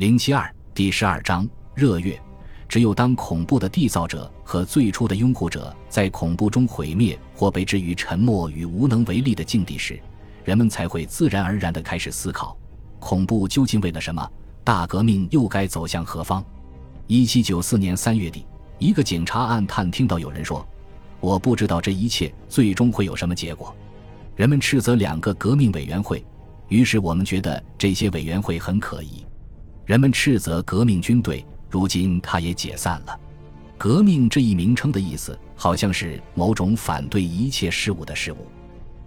零七二第十二章热月。只有当恐怖的缔造者和最初的拥护者在恐怖中毁灭或被置于沉默与无能为力的境地时，人们才会自然而然地开始思考：恐怖究竟为了什么？大革命又该走向何方？一七九四年三月底，一个警察暗探听到有人说：“我不知道这一切最终会有什么结果。”人们斥责两个革命委员会，于是我们觉得这些委员会很可疑。人们斥责革命军队。如今，它也解散了。革命这一名称的意思，好像是某种反对一切事物的事物。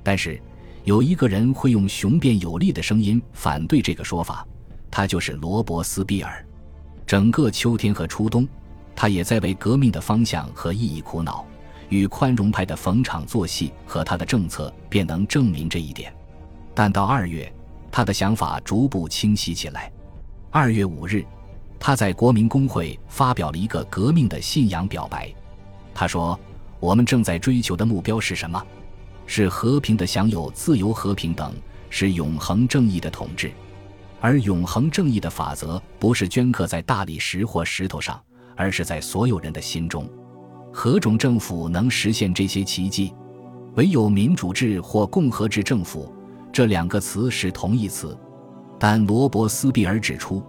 但是，有一个人会用雄辩有力的声音反对这个说法，他就是罗伯斯庇尔。整个秋天和初冬，他也在为革命的方向和意义苦恼。与宽容派的逢场作戏和他的政策便能证明这一点。但到二月，他的想法逐步清晰起来。二月五日。他在国民公会发表了一个革命的信仰表白。他说：“我们正在追求的目标是什么？是和平的享有自由和平等，是永恒正义的统治。而永恒正义的法则不是镌刻在大理石或石头上，而是在所有人的心中。何种政府能实现这些奇迹？唯有民主制或共和制政府。这两个词是同义词。但罗伯斯庇尔指出。”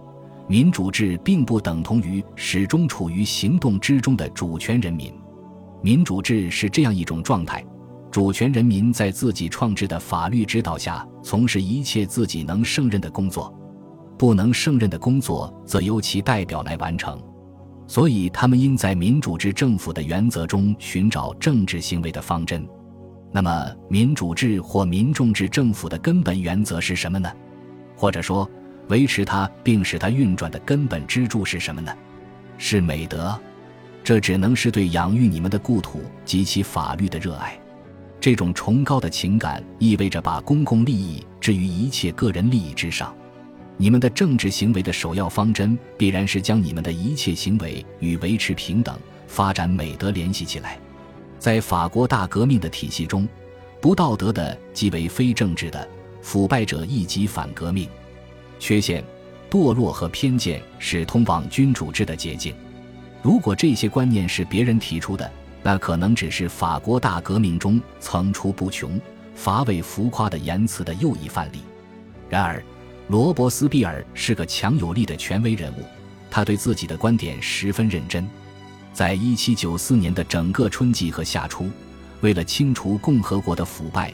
民主制并不等同于始终处于行动之中的主权人民。民主制是这样一种状态：主权人民在自己创制的法律指导下从事一切自己能胜任的工作，不能胜任的工作则由其代表来完成。所以，他们应在民主制政府的原则中寻找政治行为的方针。那么，民主制或民众制政府的根本原则是什么呢？或者说？维持它并使它运转的根本支柱是什么呢？是美德。这只能是对养育你们的故土及其法律的热爱。这种崇高的情感意味着把公共利益置于一切个人利益之上。你们的政治行为的首要方针必然是将你们的一切行为与维持平等、发展美德联系起来。在法国大革命的体系中，不道德的即为非政治的，腐败者亦即反革命。缺陷、堕落和偏见是通往君主制的捷径。如果这些观念是别人提出的，那可能只是法国大革命中层出不穷、乏味浮夸的言辞的又一范例。然而，罗伯斯庇尔是个强有力的权威人物，他对自己的观点十分认真。在一七九四年的整个春季和夏初，为了清除共和国的腐败，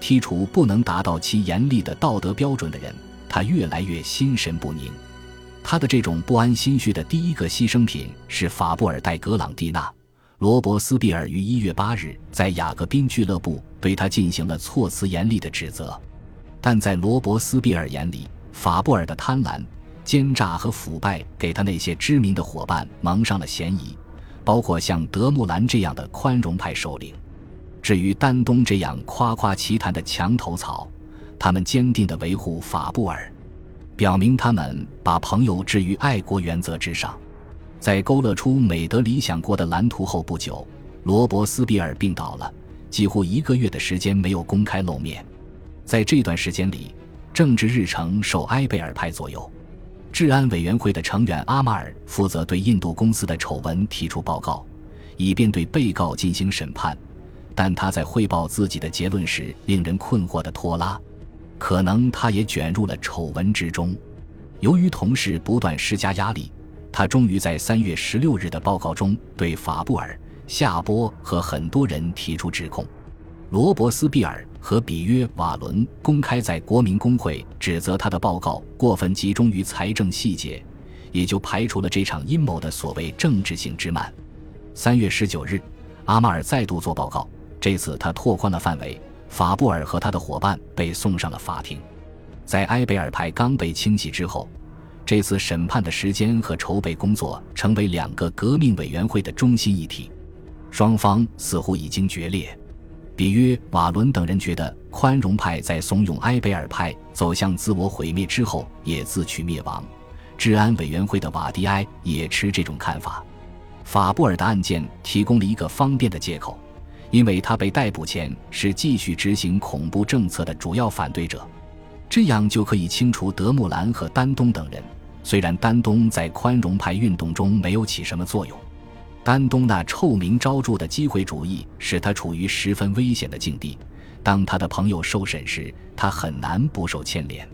剔除不能达到其严厉的道德标准的人。他越来越心神不宁，他的这种不安心绪的第一个牺牲品是法布尔戴格朗蒂娜。罗伯斯庇尔于一月八日在雅各宾俱乐部对他进行了措辞严厉的指责，但在罗伯斯庇尔眼里，法布尔的贪婪、奸诈和腐败给他那些知名的伙伴蒙上了嫌疑，包括像德穆兰这样的宽容派首领。至于丹东这样夸夸其谈的墙头草。他们坚定地维护法布尔，表明他们把朋友置于爱国原则之上。在勾勒出美德理想国的蓝图后不久，罗伯斯庇尔病倒了，几乎一个月的时间没有公开露面。在这段时间里，政治日程受埃贝尔派左右。治安委员会的成员阿马尔负责对印度公司的丑闻提出报告，以便对被告进行审判，但他在汇报自己的结论时令人困惑的拖拉。可能他也卷入了丑闻之中。由于同事不断施加压力，他终于在三月十六日的报告中对法布尔、夏波和很多人提出指控。罗伯斯庇尔和比约瓦伦公开在国民工会指责他的报告过分集中于财政细节，也就排除了这场阴谋的所谓政治性之慢。三月十九日，阿马尔再度做报告，这次他拓宽了范围。法布尔和他的伙伴被送上了法庭，在埃贝尔派刚被清洗之后，这次审判的时间和筹备工作成为两个革命委员会的中心议题。双方似乎已经决裂。比约瓦伦等人觉得，宽容派在怂恿埃贝尔派走向自我毁灭之后也自取灭亡。治安委员会的瓦迪埃也持这种看法。法布尔的案件提供了一个方便的借口。因为他被逮捕前是继续执行恐怖政策的主要反对者，这样就可以清除德穆兰和丹东等人，虽然丹东在宽容派运动中没有起什么作用，丹东那臭名昭著的机会主义使他处于十分危险的境地。当他的朋友受审时，他很难不受牵连。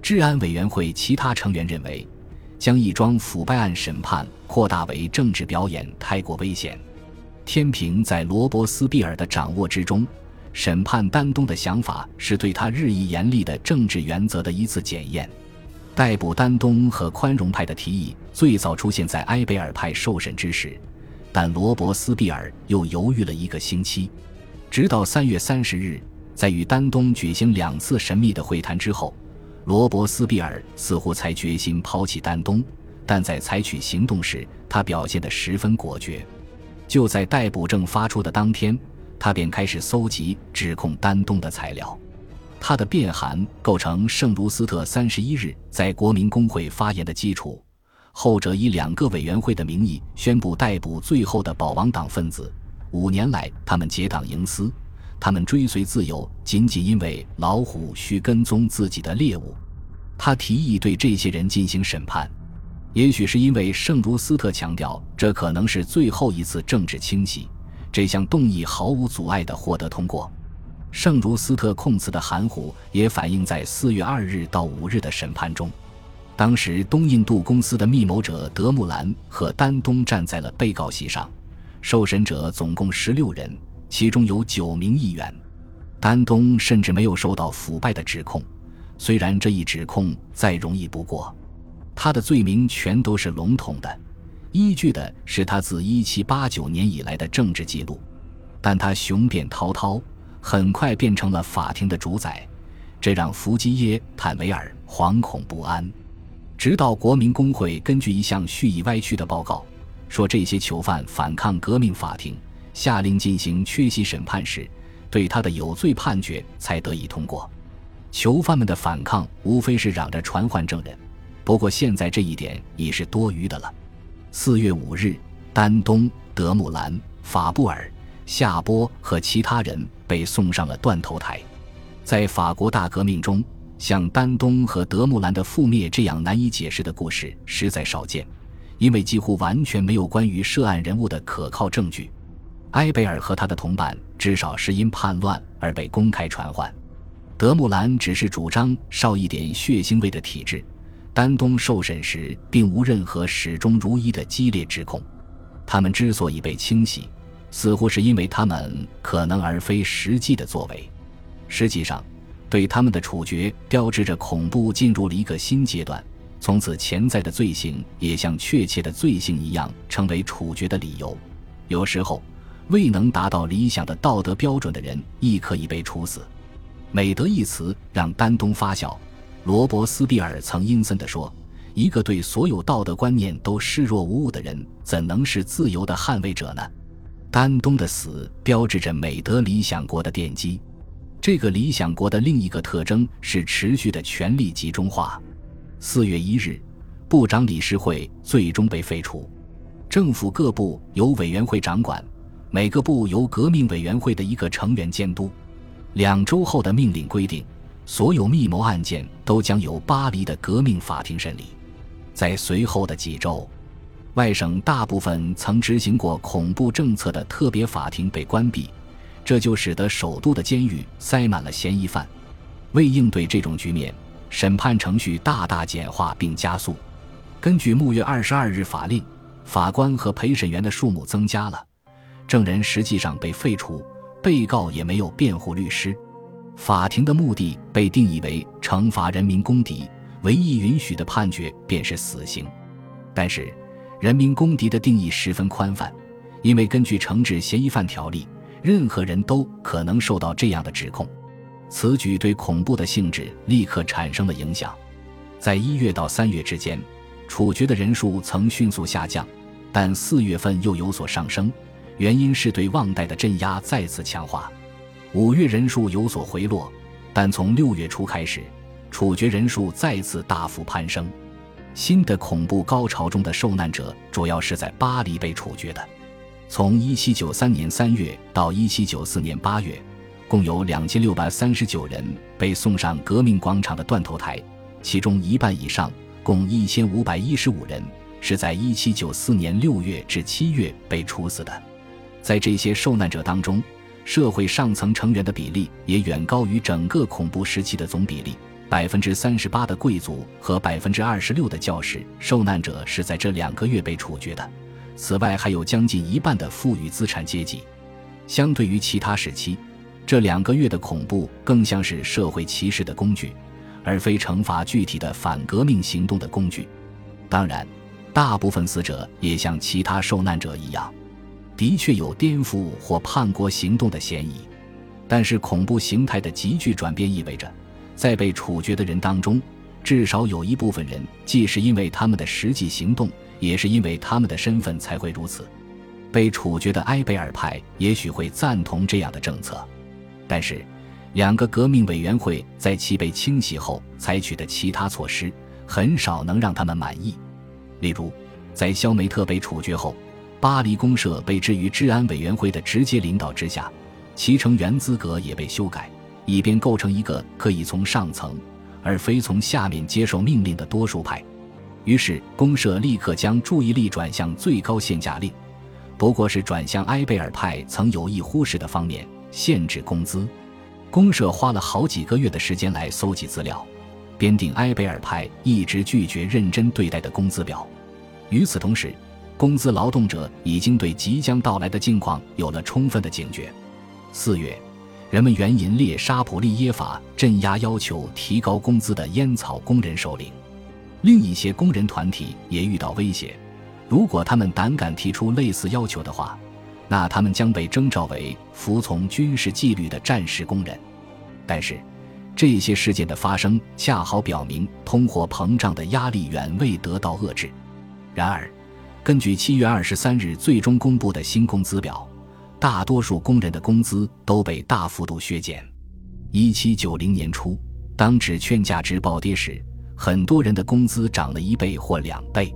治安委员会其他成员认为，将一桩腐败案审判扩大为政治表演太过危险。天平在罗伯斯庇尔的掌握之中，审判丹东的想法是对他日益严厉的政治原则的一次检验。逮捕丹东和宽容派的提议最早出现在埃贝尔派受审之时，但罗伯斯庇尔又犹豫了一个星期。直到三月三十日，在与丹东举行两次神秘的会谈之后，罗伯斯庇尔似乎才决心抛弃丹东。但在采取行动时，他表现得十分果决。就在逮捕证发出的当天，他便开始搜集指控丹东的材料。他的辩函构成圣卢斯特三十一日在国民工会发言的基础。后者以两个委员会的名义宣布逮捕最后的保王党分子。五年来，他们结党营私，他们追随自由，仅仅因为老虎需跟踪自己的猎物。他提议对这些人进行审判，也许是因为圣茹斯特强调这可能是最后一次政治清洗，这项动议毫无阻碍地获得通过。圣茹斯特控词的含糊也反映在四月二日到五日的审判中。当时，东印度公司的密谋者德穆兰和丹东站在了被告席上。受审者总共十六人，其中有九名议员。丹东甚至没有受到腐败的指控，虽然这一指控再容易不过。他的罪名全都是笼统的，依据的是他自一七八九年以来的政治记录。但他雄辩滔滔，很快变成了法庭的主宰，这让弗基耶·坦维尔惶恐不安。直到国民工会根据一项蓄意歪曲的报告。说这些囚犯反抗革命法庭，下令进行缺席审判时，对他的有罪判决才得以通过。囚犯们的反抗无非是嚷着传唤证人，不过现在这一点已是多余的了。四月五日，丹东、德穆兰、法布尔、夏波和其他人被送上了断头台。在法国大革命中，像丹东和德穆兰的覆灭这样难以解释的故事实在少见。因为几乎完全没有关于涉案人物的可靠证据，埃贝尔和他的同伴至少是因叛乱而被公开传唤。德穆兰只是主张少一点血腥味的体制。丹东受审时并无任何始终如一的激烈指控。他们之所以被清洗，似乎是因为他们可能而非实际的作为。实际上，对他们的处决标志着恐怖进入了一个新阶段。从此，潜在的罪行也像确切的罪行一样，成为处决的理由。有时候，未能达到理想的道德标准的人亦可以被处死。美德一词让丹东发笑。罗伯斯庇尔曾阴森地说：“一个对所有道德观念都视若无物的人，怎能是自由的捍卫者呢？”丹东的死标志着美德理想国的奠基。这个理想国的另一个特征是持续的权力集中化。四月一日，部长理事会最终被废除，政府各部由委员会掌管，每个部由革命委员会的一个成员监督。两周后的命令规定，所有密谋案件都将由巴黎的革命法庭审理。在随后的几周，外省大部分曾执行过恐怖政策的特别法庭被关闭，这就使得首都的监狱塞满了嫌疑犯。为应对这种局面。审判程序大大简化并加速。根据木月二十二日法令，法官和陪审员的数目增加了，证人实际上被废除，被告也没有辩护律师。法庭的目的被定义为惩罚人民公敌，唯一允许的判决便是死刑。但是，人民公敌的定义十分宽泛，因为根据惩治嫌疑犯条例，任何人都可能受到这样的指控。此举对恐怖的性质立刻产生了影响，在一月到三月之间，处决的人数曾迅速下降，但四月份又有所上升，原因是对旺代的镇压再次强化。五月人数有所回落，但从六月初开始，处决人数再次大幅攀升。新的恐怖高潮中的受难者主要是在巴黎被处决的，从一七九三年三月到一七九四年八月。共有两千六百三十九人被送上革命广场的断头台，其中一半以上共一千五百一十五人是在一七九四年六月至七月被处死的。在这些受难者当中，社会上层成员的比例也远高于整个恐怖时期的总比例。百分之三十八的贵族和百分之二十六的教士受难者是在这两个月被处决的。此外，还有将近一半的富裕资产阶级。相对于其他时期，这两个月的恐怖更像是社会歧视的工具，而非惩罚具体的反革命行动的工具。当然，大部分死者也像其他受难者一样。的确有颠覆或叛国行动的嫌疑，但是恐怖形态的急剧转变意味着，在被处决的人当中，至少有一部分人既是因为他们的实际行动，也是因为他们的身份才会如此。被处决的埃贝尔派也许会赞同这样的政策，但是两个革命委员会在其被清洗后采取的其他措施很少能让他们满意。例如，在肖梅特被处决后。巴黎公社被置于治安委员会的直接领导之下，其成员资格也被修改，以便构成一个可以从上层而非从下面接受命令的多数派。于是，公社立刻将注意力转向最高限价令，不过是转向埃贝尔派曾有意忽视的方面——限制工资。公社花了好几个月的时间来搜集资料，编定埃贝尔派一直拒绝认真对待的工资表。与此同时，工资劳动者已经对即将到来的境况有了充分的警觉。四月，人们援引列沙普利耶法镇压要求提高工资的烟草工人首领。另一些工人团体也遇到威胁，如果他们胆敢提出类似要求的话，那他们将被征召为服从军事纪律的战时工人。但是，这些事件的发生恰好表明通货膨胀的压力远未得到遏制。然而，根据七月二十三日最终公布的新工资表，大多数工人的工资都被大幅度削减。一七九零年初，当纸券价值暴跌时，很多人的工资涨了一倍或两倍。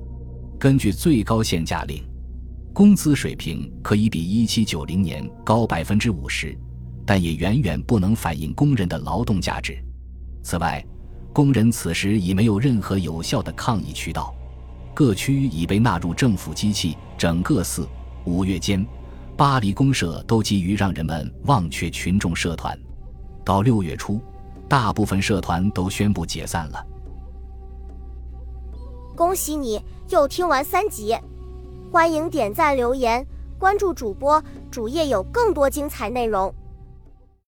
根据最高限价令，工资水平可以比一七九零年高百分之五十，但也远远不能反映工人的劳动价值。此外，工人此时已没有任何有效的抗议渠道。各区已被纳入政府机器。整个四五月间，巴黎公社都急于让人们忘却群众社团。到六月初，大部分社团都宣布解散了。恭喜你又听完三集，欢迎点赞、留言、关注主播，主页有更多精彩内容。